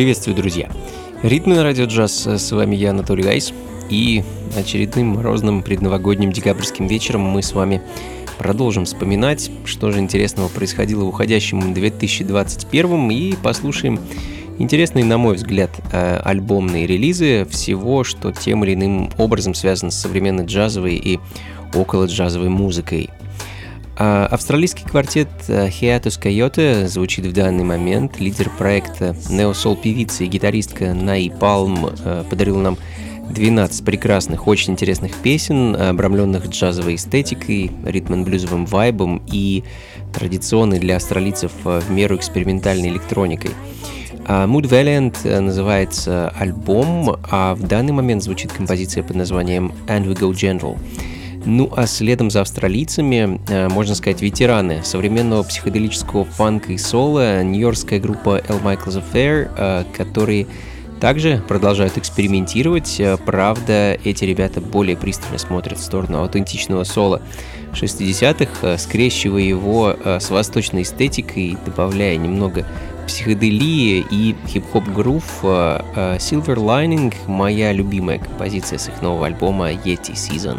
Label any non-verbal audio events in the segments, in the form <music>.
Приветствую, друзья! Ритмы на радио джаз. С вами я, Анатолий Айс. И очередным морозным предновогодним декабрьским вечером мы с вами продолжим вспоминать, что же интересного происходило в уходящем 2021 и послушаем интересные, на мой взгляд, э, альбомные релизы всего, что тем или иным образом связано с современной джазовой и около джазовой музыкой. А, австралийский квартет э, Hiatus Coyote звучит в данный момент. Лидер проекта неосол певица и гитаристка Наи Палм э, подарил нам 12 прекрасных, очень интересных песен, обрамленных джазовой эстетикой, ритм-блюзовым вайбом и традиционной для австралийцев э, в меру экспериментальной электроникой. А, Mood Valiant называется альбом, а в данный момент звучит композиция под названием And We Go General. Ну а следом за австралийцами, э, можно сказать, ветераны современного психоделического фанка и соло, нью-йоркская группа L. Michael's Affair, э, которые также продолжают экспериментировать. Э, правда, эти ребята более пристально смотрят в сторону аутентичного соло 60-х, скрещивая его с восточной эстетикой, добавляя немного психоделии и хип-хоп грув. Silver Lining — моя любимая композиция с их нового альбома Yeti Season.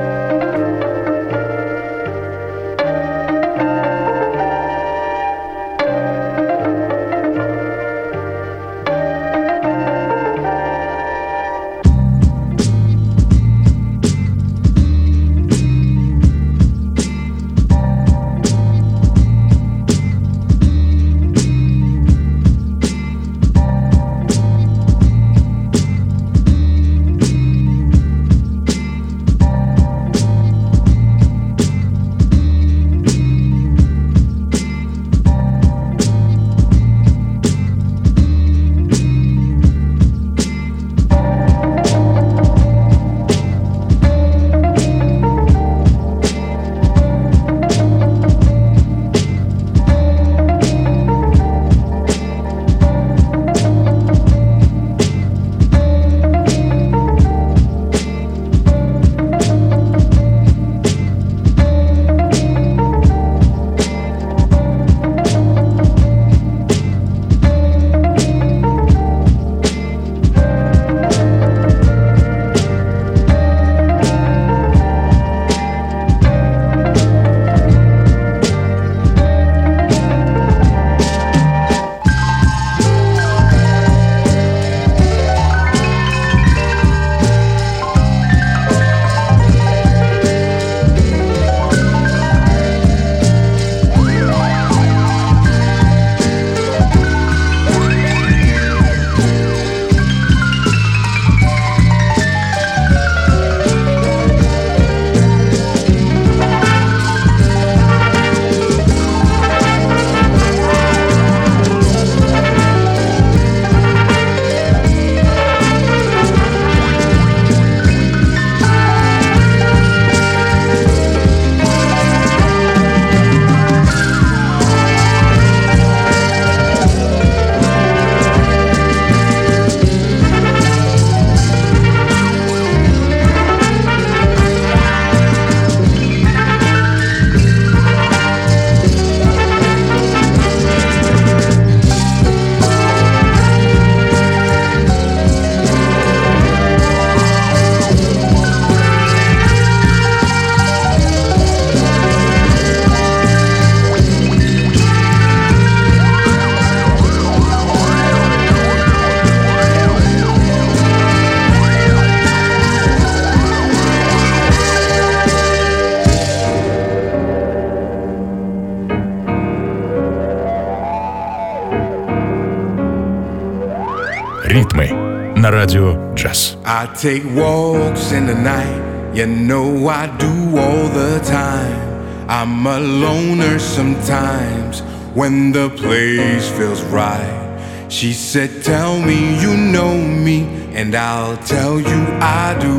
Take walks in the night, you know I do all the time. I'm a loner sometimes when the place feels right. She said, Tell me you know me, and I'll tell you I do.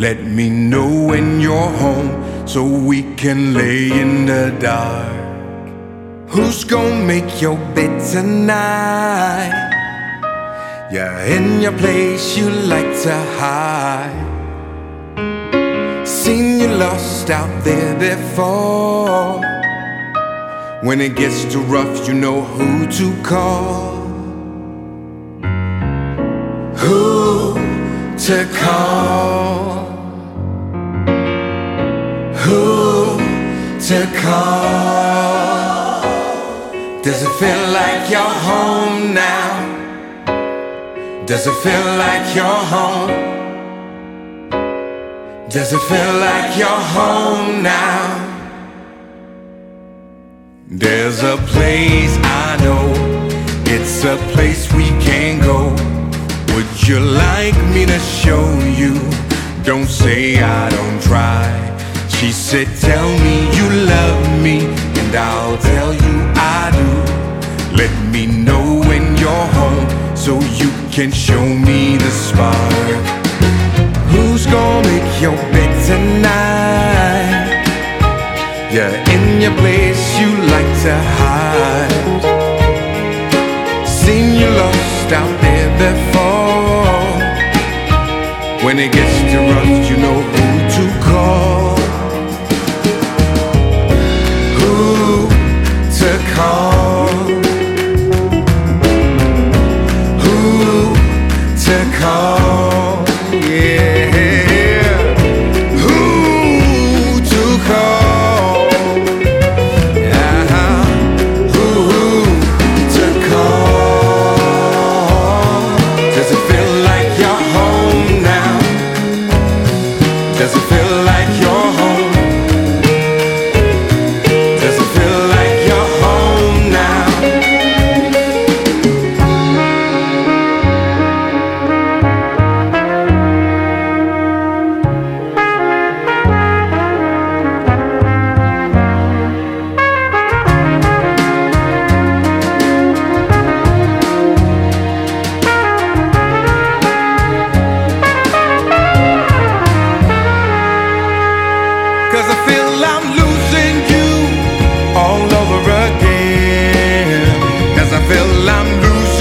Let me know when you're home so we can lay in the dark. Who's gonna make your bed tonight? Yeah, in your place you like to hide. Seen you lost out there before. When it gets too rough, you know who to call. Who to call? Who to call? Does it feel like you're home now? Does it feel like you're home? Does it feel like you're home now? There's a place I know, it's a place we can go. Would you like me to show you? Don't say I don't try. She said, Tell me you love me, and I'll tell you I do. Let me know can show me the spark. Who's gonna make your bed tonight? Yeah, in your place you like to hide. Seen you lost out there before. When it gets too rough, you know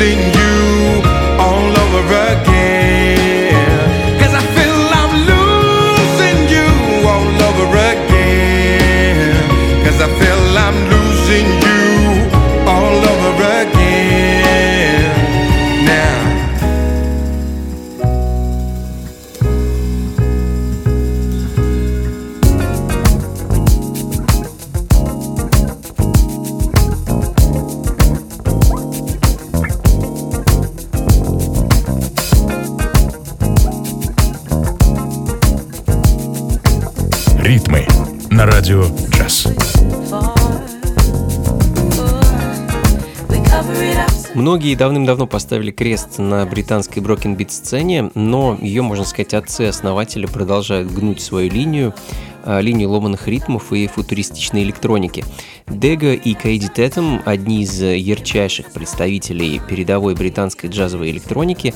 in you Многие давным-давно поставили крест на британской брокенбит сцене, но ее, можно сказать, отцы-основатели продолжают гнуть свою линию, а, линию ломаных ритмов и футуристичной электроники. Дега и Кейди Тетем – одни из ярчайших представителей передовой британской джазовой электроники.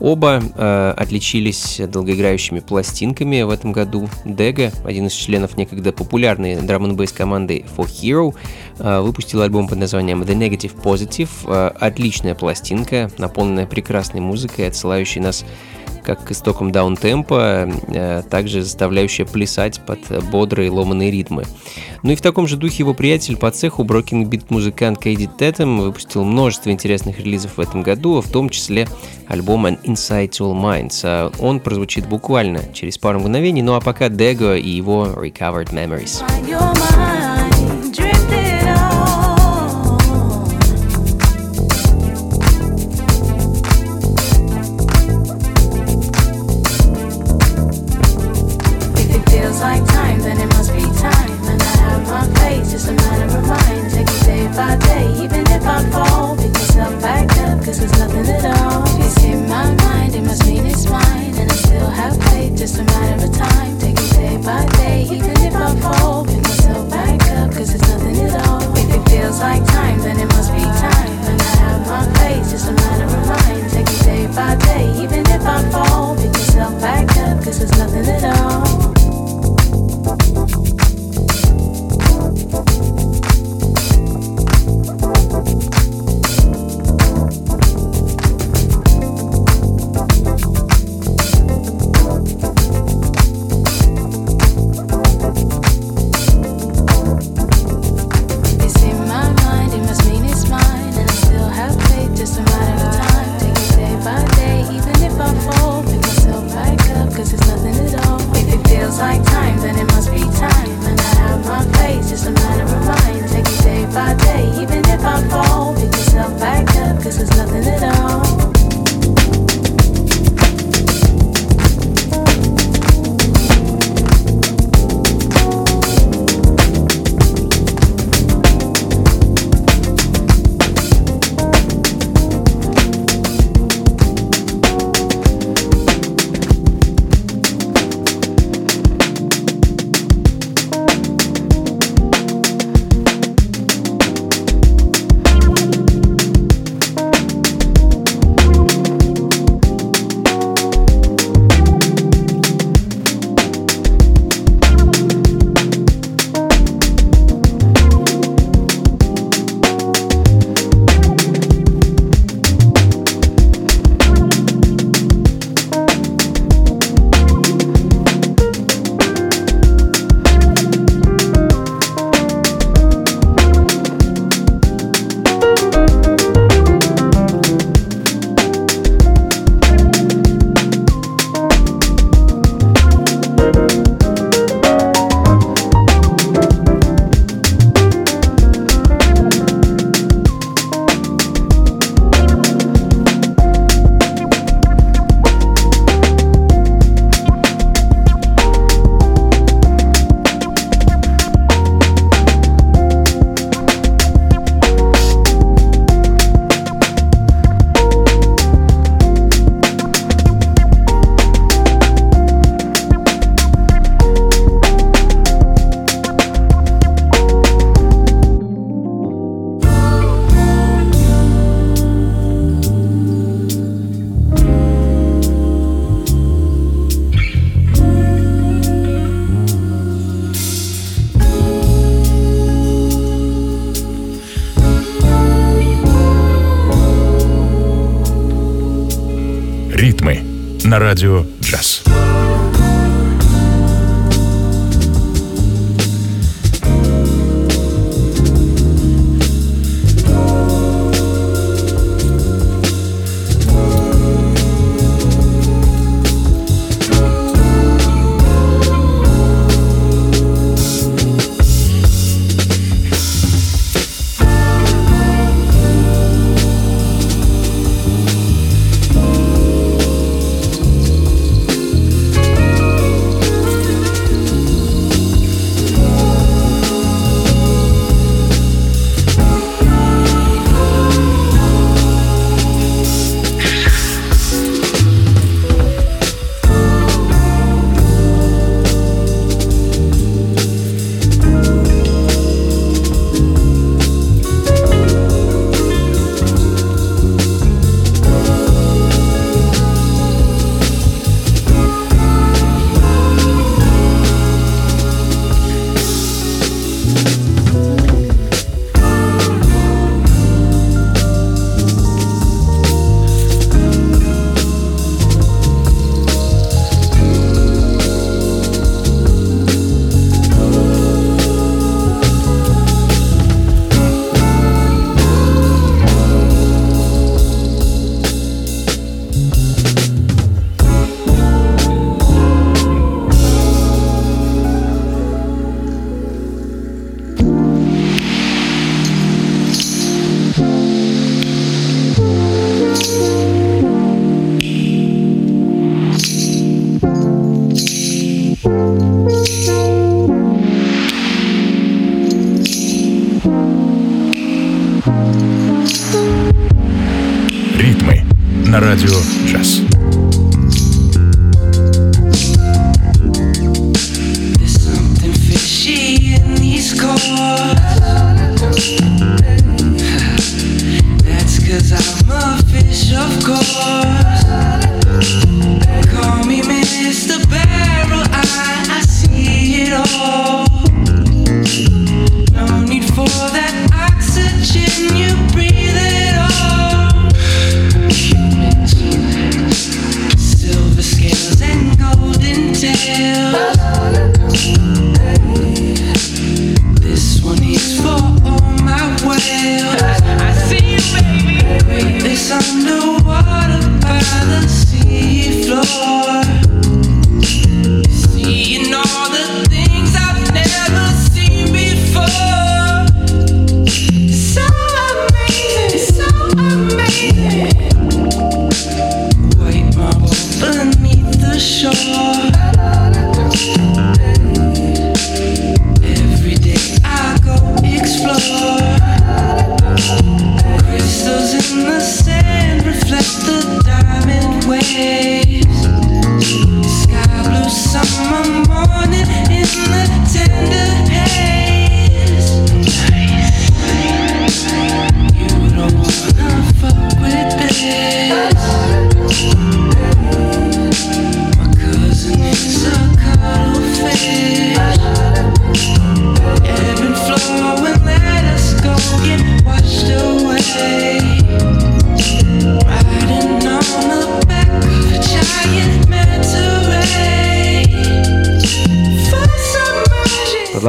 Оба э, отличились долгоиграющими пластинками в этом году. Дега, один из членов некогда популярной драм н команды For Hero, э, выпустил альбом под названием The Negative Positive. Э, отличная пластинка, наполненная прекрасной музыкой, отсылающей нас как к истокам даунтемпа, э, также заставляющая плясать под бодрые ломаные ритмы. Ну и в таком же духе его приятель по цеху Broken Beat музыкант Кейди Тетем выпустил множество интересных релизов в этом году, в том числе альбом An to All Minds. А Он прозвучит буквально через пару мгновений, ну а пока Дего и его Recovered Memories. Your mind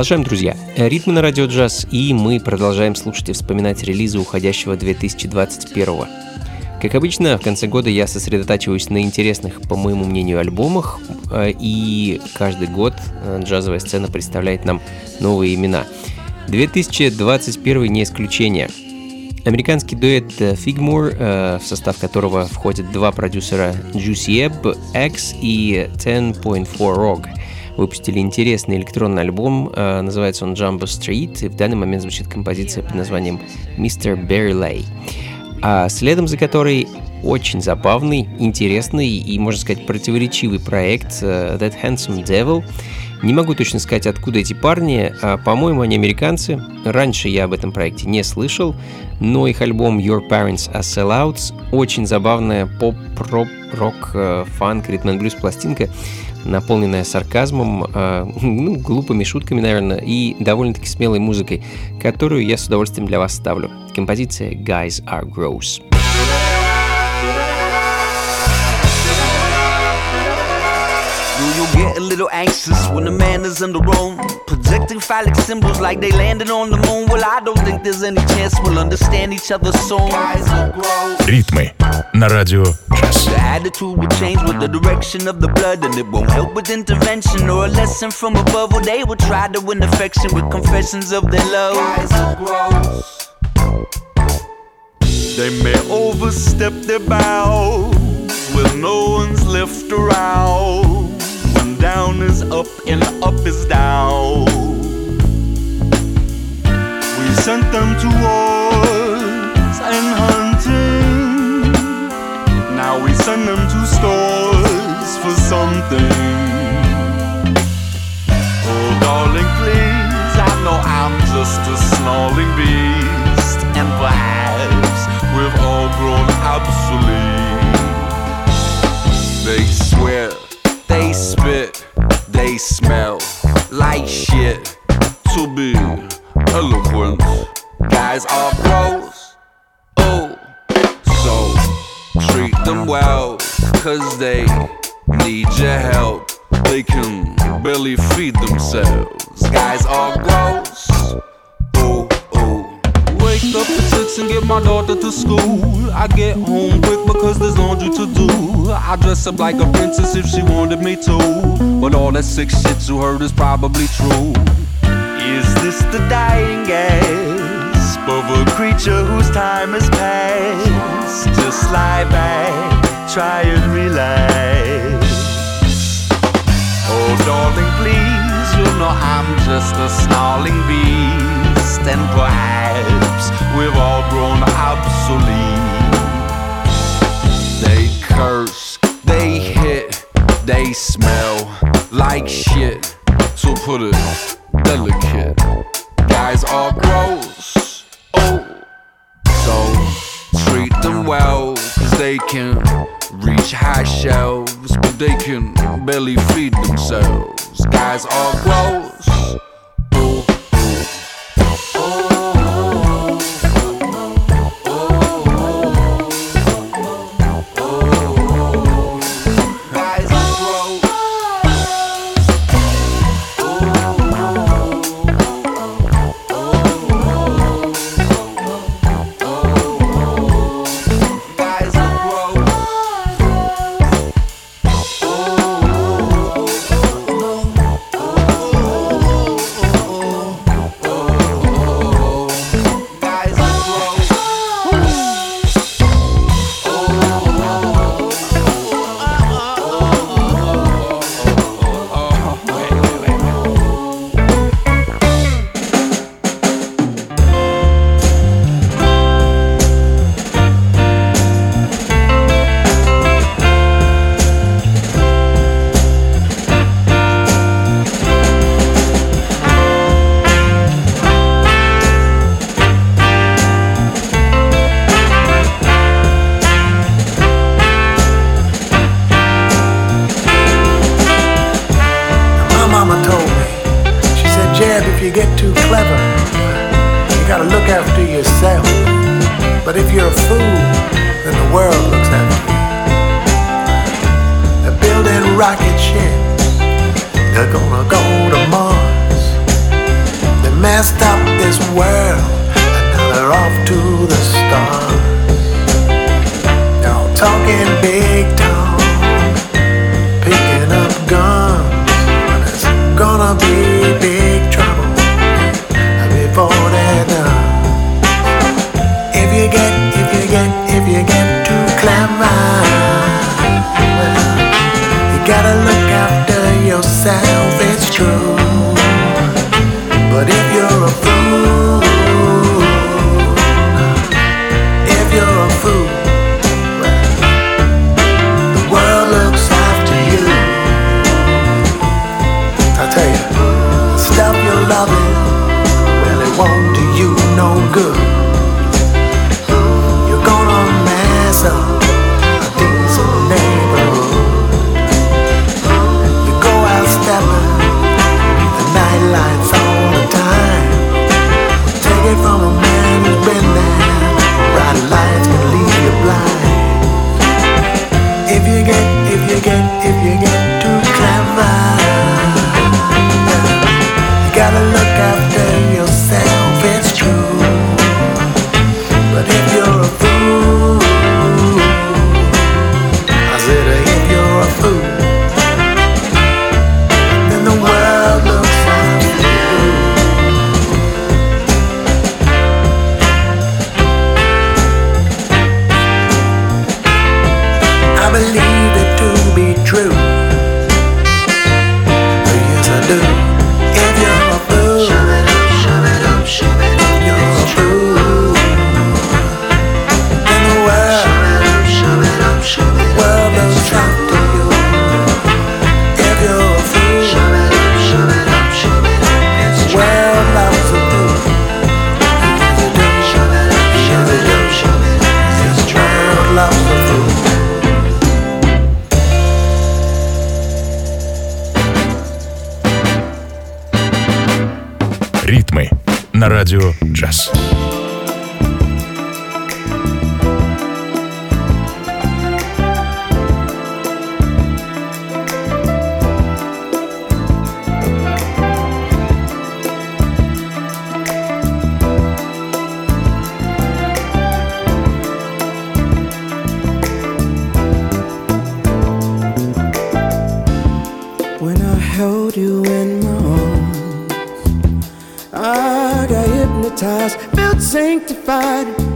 Продолжаем, друзья. Ритмы на радио джаз, и мы продолжаем слушать и вспоминать релизы уходящего 2021 как обычно, в конце года я сосредотачиваюсь на интересных, по моему мнению, альбомах, э, и каждый год э, джазовая сцена представляет нам новые имена. 2021 не исключение. Американский дуэт Figmore, э, в состав которого входят два продюсера Juicy Ebb, X и 10.4 Rog – выпустили интересный электронный альбом, э, называется он Jumbo Street, и в данный момент звучит композиция под названием Mr. Berry а следом за которой очень забавный, интересный и, можно сказать, противоречивый проект э, That Handsome Devil. Не могу точно сказать, откуда эти парни. А, по-моему, они американцы. Раньше я об этом проекте не слышал, но их альбом Your Parents Are Sellouts очень забавная поп-рок, э, фанк, ритм блюз пластинка наполненная сарказмом, э, <laughs> ну, глупыми шутками, наверное, и довольно-таки смелой музыкой, которую я с удовольствием для вас ставлю. Композиция «Guys Are Gross». get a little anxious when the man is in the room. Projecting phallic symbols like they landed on the moon. Well, I don't think there's any chance we'll understand each other soon. Ритмы на радио джаз. The attitude will change with the direction of the blood, and it won't help with intervention or a lesson from above. Well, they will try to win affection with confessions of their love. They may overstep their bounds when no one's left around. Down is up and up is down. We sent them to wars and hunting. Now we send them to stores for something. Oh, darling, please, I know I'm just a snarling beast, and perhaps we've all grown obsolete. They swear, they spit, they smell like shit. To be eloquent, guys are gross. Oh, so treat them well, cause they need your help. They can barely feed themselves. Guys are gross. Up at six and get my daughter to school. I get home quick because there's laundry to do. I dress up like a princess if she wanted me to. But all that sick shit you heard is probably true. Is this the dying gasp of a creature whose time has passed? Just lie back, try and relax. Oh, darling, please, you know I'm just a snarling beast, and perhaps we've all grown obsolete. They curse, they hit, they smell like shit. To put it delicate, guys are gross. Oh, so treat them well, cause they can reach high shelves, but they can barely feed themselves. Guys are gross.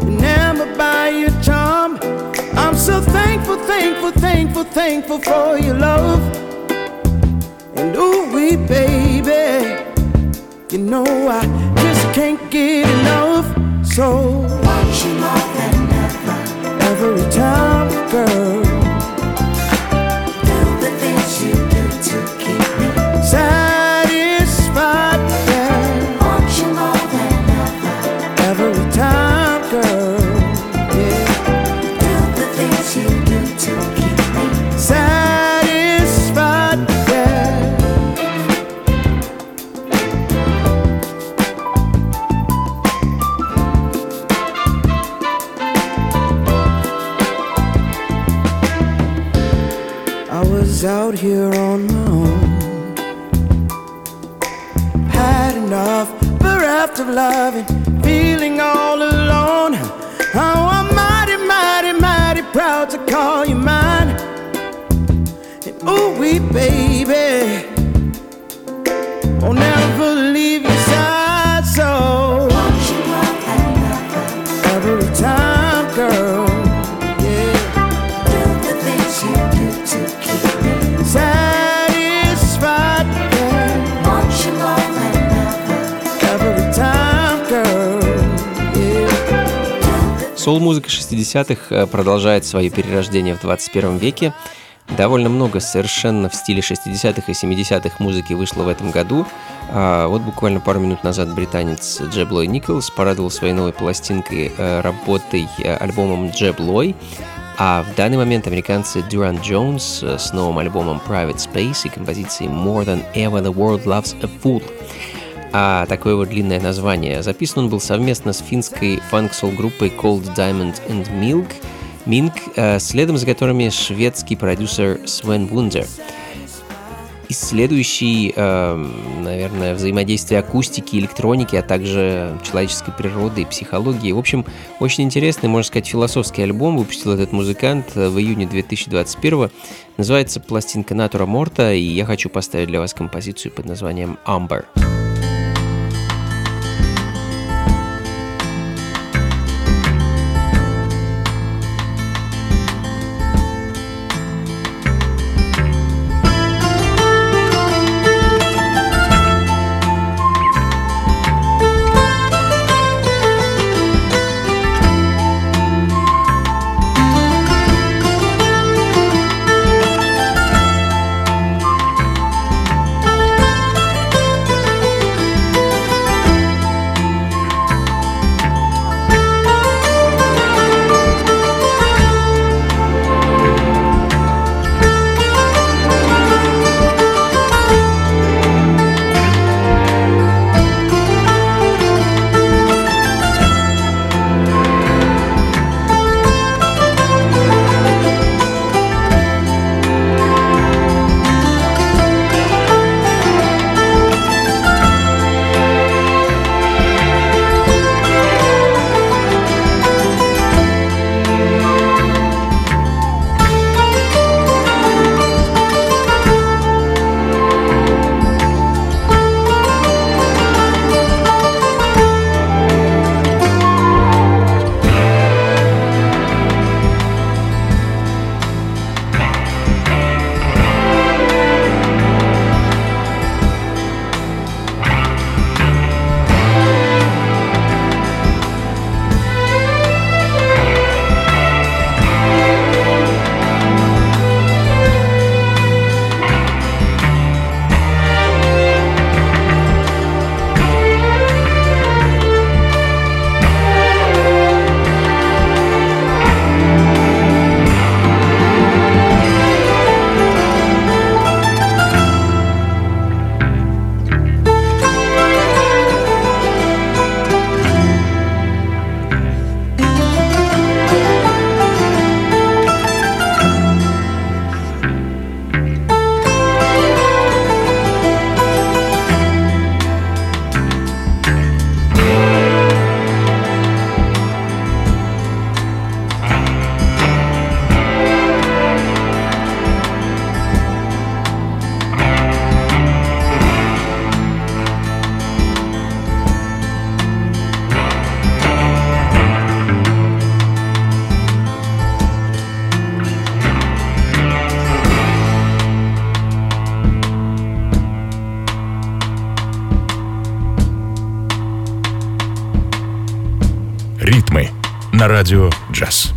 Enamored by your charm. I'm so thankful, thankful, thankful, thankful for your love. And ooh, we baby, you know I just can't get enough. So want you more than ever, every time, girl. Out here on my own. Had enough, bereft of loving, feeling all alone. Oh, I'm mighty, mighty, mighty proud to call you mine. And ooh, we baby, Yeah. Соул-музыка 60-х э, продолжает свое перерождение в 21 веке. Довольно много совершенно в стиле 60-х и 70-х музыки вышло в этом году. А вот буквально пару минут назад британец Джеб Лой Николс порадовал своей новой пластинкой э, работой э, альбомом Джеб Лой. А в данный момент американцы Jones э, с новым альбомом Private Space и композицией More Than Ever The World Loves a Fool. А такое вот длинное название. Записан он был совместно с финской фанк-сол-группой Cold Diamond and Milk, Mink, э, следом за которыми шведский продюсер Свен Вундер. Исследующий, э, наверное, взаимодействие акустики, электроники, а также человеческой природы и психологии. В общем, очень интересный, можно сказать, философский альбом выпустил этот музыкант э, в июне 2021 Называется пластинка Натура Морта, и я хочу поставить для вас композицию под названием Amber. Amber на радио «Джаз».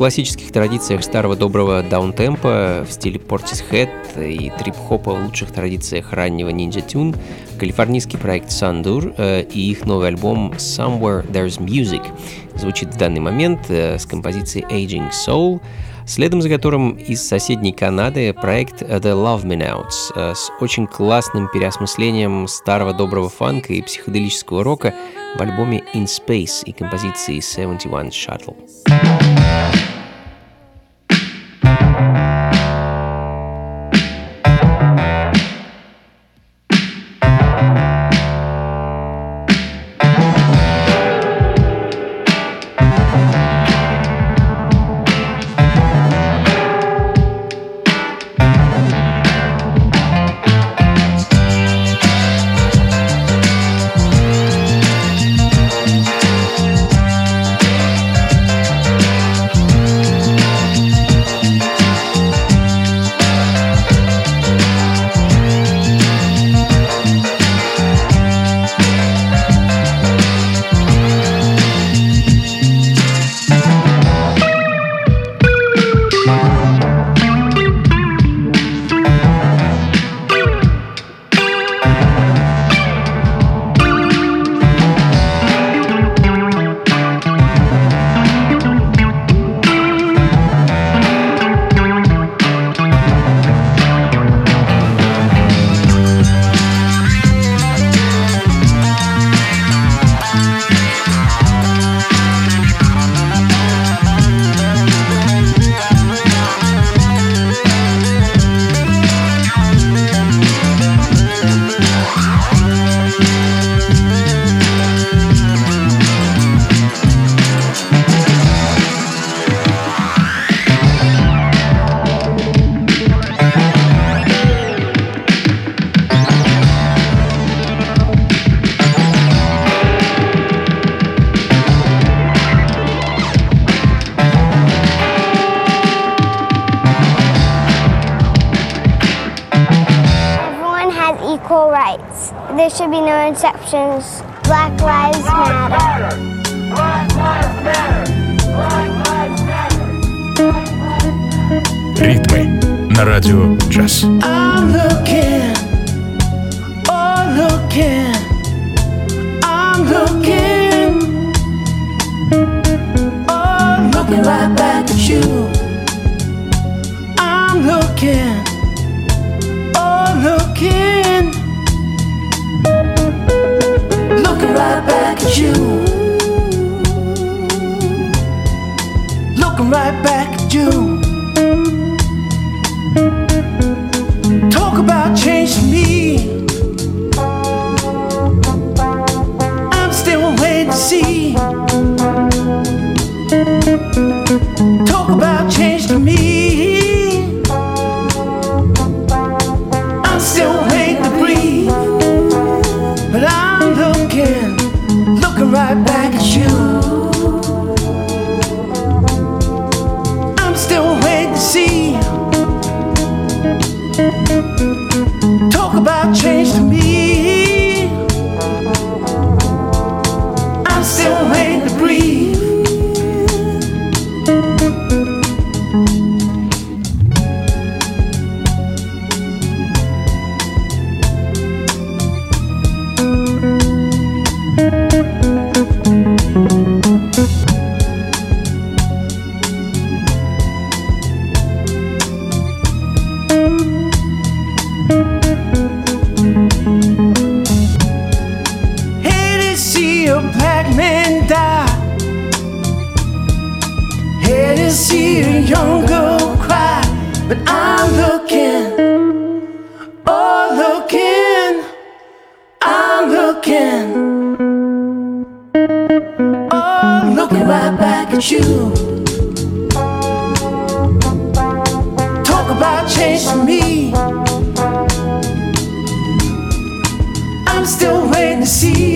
Классических традициях старого доброго даунтемпа в стиле Portishead и трип-хопа в лучших традициях раннего Ninja Tune калифорнийский проект Sandur э, и их новый альбом Somewhere There's Music звучит в данный момент э, с композицией Aging Soul, следом за которым из соседней Канады проект The Love Me Notes э, с очень классным переосмыслением старого доброго фанка и психоделического рока в альбоме In Space и композиции 71 Shuttle. talking right back at you. Talk about chasing me. I'm still waiting to see.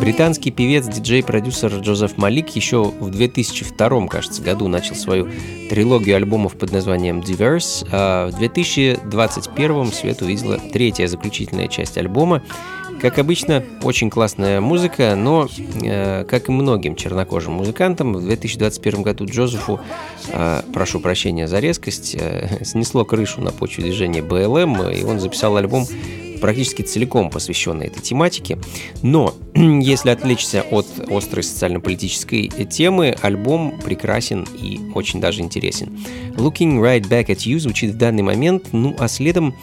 Британский певец, диджей, продюсер Джозеф Малик еще в 2002, кажется, году начал свою трилогию альбомов под названием Diverse, а в 2021 свет увидела третья заключительная часть альбома. Как обычно, очень классная музыка, но, э, как и многим чернокожим музыкантам, в 2021 году Джозефу, э, прошу прощения за резкость, э, <laughs> снесло крышу на почве движения БЛМ, и он записал альбом практически целиком посвященный этой тематике. Но <clears throat> если отвлечься от острой социально-политической темы, альбом прекрасен и очень даже интересен. Looking Right Back at You звучит в данный момент, ну а следом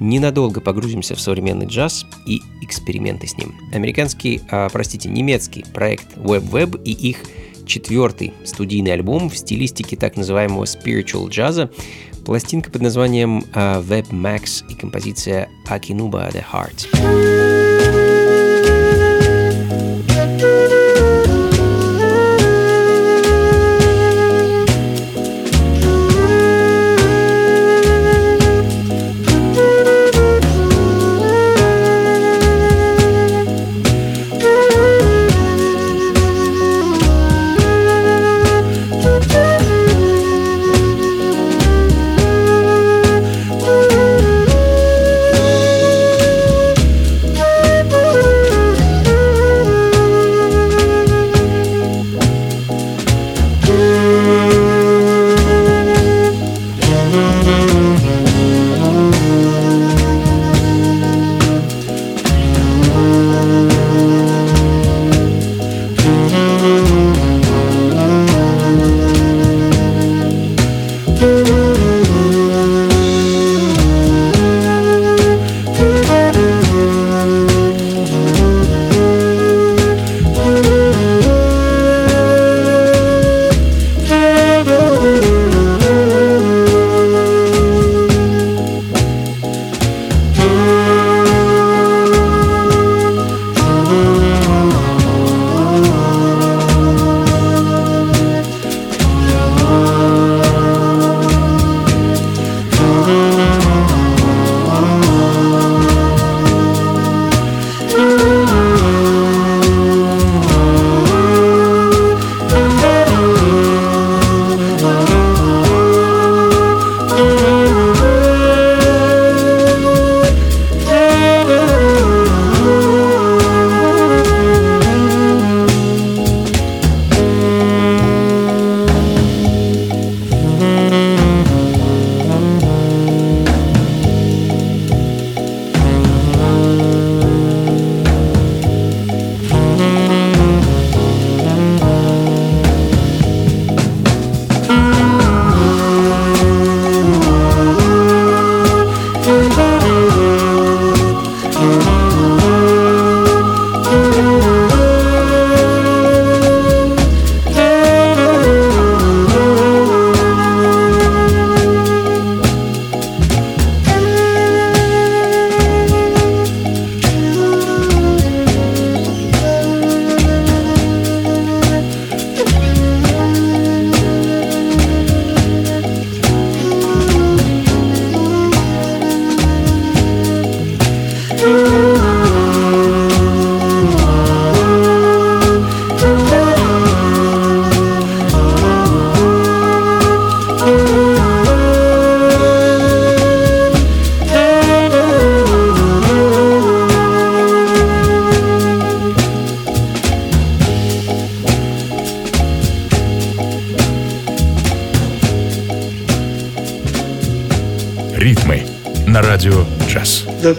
ненадолго погрузимся в современный джаз и эксперименты с ним. Американский, а, простите, немецкий проект Web Web и их четвертый студийный альбом в стилистике так называемого spiritual джаза Пластинка под названием uh, Web Max и композиция Akinuba The Heart. the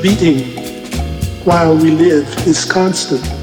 beating while we live is constant.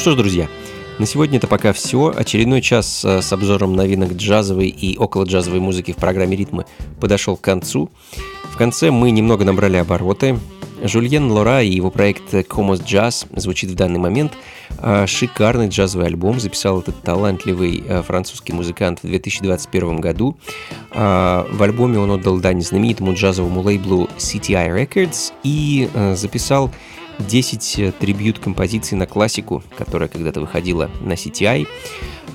Что ж, друзья, на сегодня это пока все. Очередной час э, с обзором новинок джазовой и около джазовой музыки в программе «Ритмы» подошел к концу. В конце мы немного набрали обороты. Жульен Лора и его проект Comos Jazz звучит в данный момент. А, шикарный джазовый альбом записал этот талантливый э, французский музыкант в 2021 году. А, в альбоме он отдал дань знаменитому джазовому лейблу CTI Records и э, записал 10 э, трибьют-композиций на классику, которая когда-то выходила на CTI.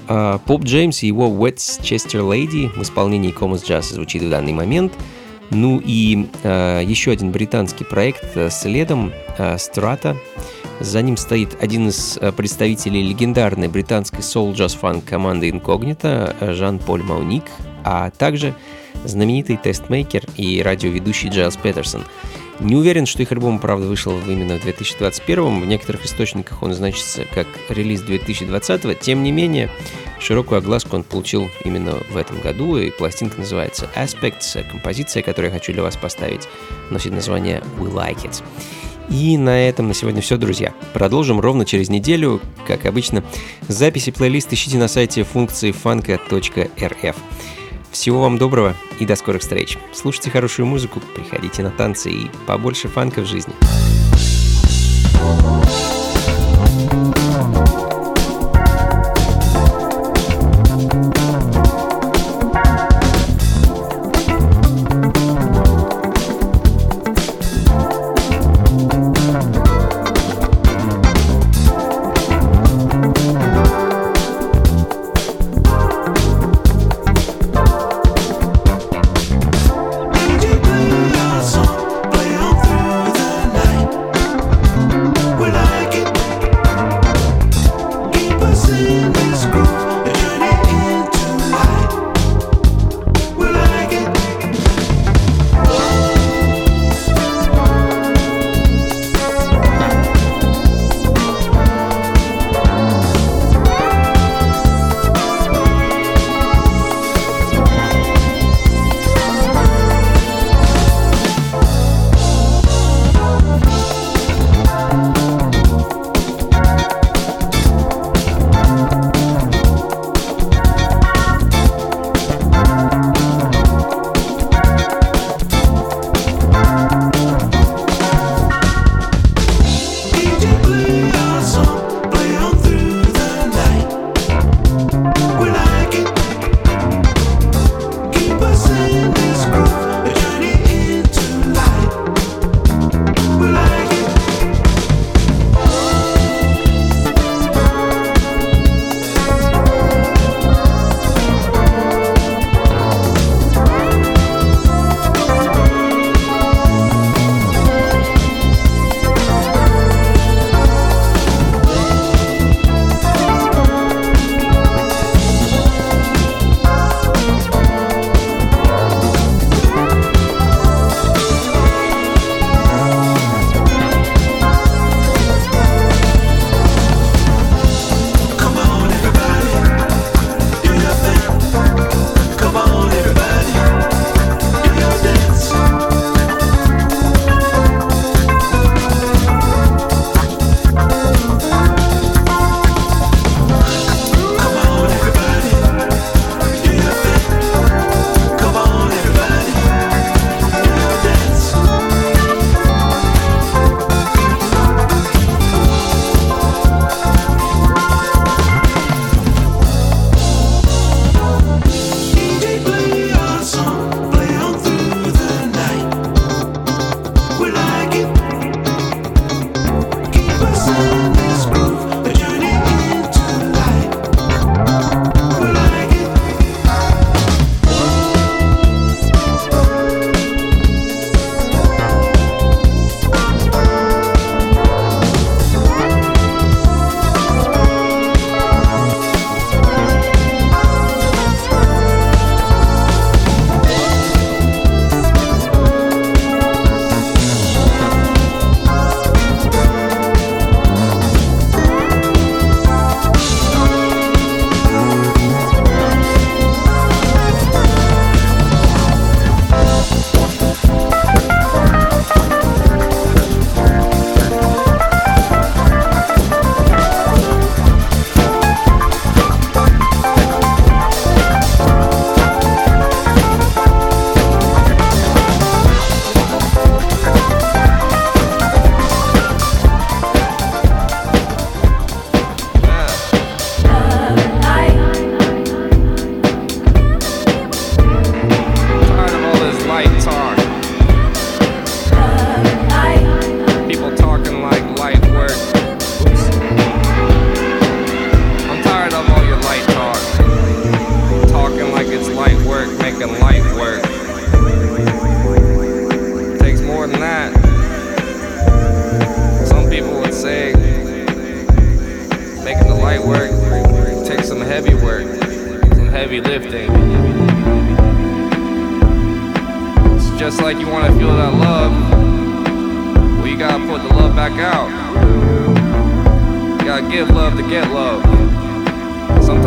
А, Поп Джеймс и его Westchester Lady в исполнении Commons Jazz звучит в данный момент. Ну и э, еще один британский проект э, следом э. За ним стоит один из э, представителей легендарной британской соул-джаз-фанк команды Incognito Жан-Поль Мауник, а также знаменитый тестмейкер и радиоведущий Джайлз Петерсон – не уверен, что их альбом, правда, вышел именно в 2021. В некоторых источниках он значится как релиз 2020. Тем не менее, широкую огласку он получил именно в этом году, и пластинка называется Aspects. Композиция, которую я хочу для вас поставить, носит название We Like It. И на этом на сегодня все, друзья. Продолжим ровно через неделю. Как обычно, записи плейлист ищите на сайте функции фанка.рф. Всего вам доброго и до скорых встреч. Слушайте хорошую музыку, приходите на танцы и побольше фанка в жизни. lifting.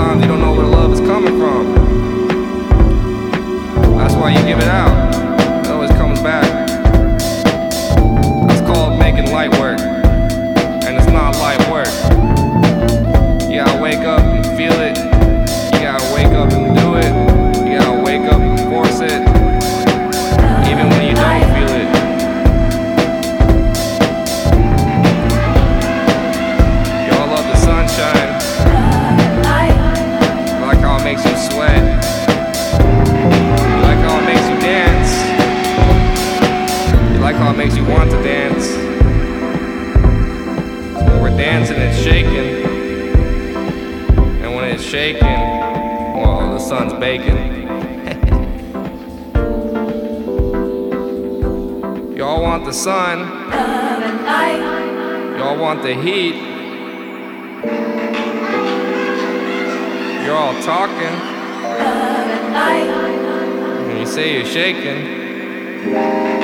Sometimes you don't know where the love is coming from. That's why you give it out. It always comes back. That's called making light work. And it's not light work. You gotta wake up and feel it. Makes you want to dance. When we're dancing, it's shaking. And when it's shaking, well, the sun's baking. <laughs> Y'all want the sun. Y'all want the heat. You're all talking. And you say you're shaking.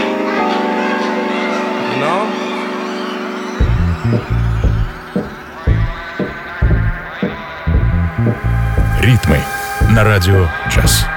На радио джаз.